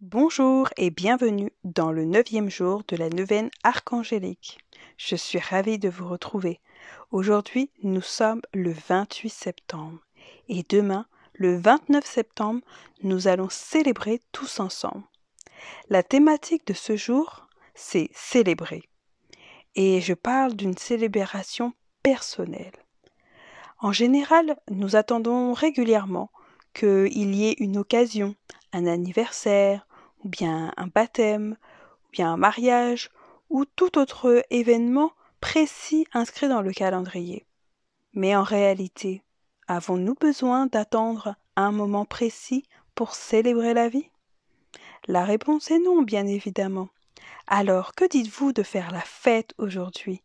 Bonjour et bienvenue dans le neuvième jour de la neuvaine archangélique. Je suis ravie de vous retrouver. Aujourd'hui, nous sommes le 28 septembre et demain, le 29 septembre, nous allons célébrer tous ensemble. La thématique de ce jour, c'est célébrer. Et je parle d'une célébration personnelle. En général, nous attendons régulièrement qu'il y ait une occasion, un anniversaire, ou bien un baptême, ou bien un mariage, ou tout autre événement précis inscrit dans le calendrier. Mais en réalité, avons-nous besoin d'attendre un moment précis pour célébrer la vie? La réponse est non, bien évidemment. Alors, que dites-vous de faire la fête aujourd'hui?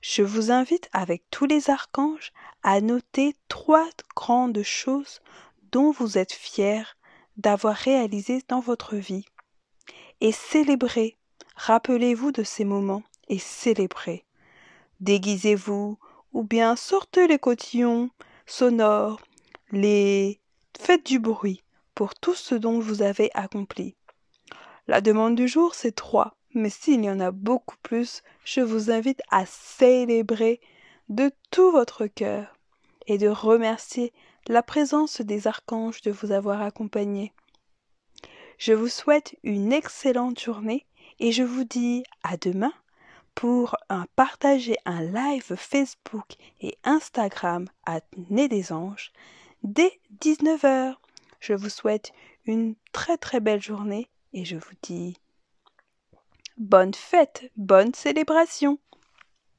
Je vous invite avec tous les archanges à noter trois grandes choses dont vous êtes fiers d'avoir réalisé dans votre vie. Et célébrez, rappelez-vous de ces moments et célébrez. Déguisez-vous, ou bien sortez les cotillons sonores, les faites du bruit pour tout ce dont vous avez accompli. La demande du jour, c'est trois, mais s'il y en a beaucoup plus, je vous invite à célébrer de tout votre cœur et de remercier la présence des archanges de vous avoir accompagné. Je vous souhaite une excellente journée et je vous dis à demain pour un partager un live Facebook et Instagram à Nez des Anges dès 19h. Je vous souhaite une très très belle journée et je vous dis bonne fête, bonne célébration.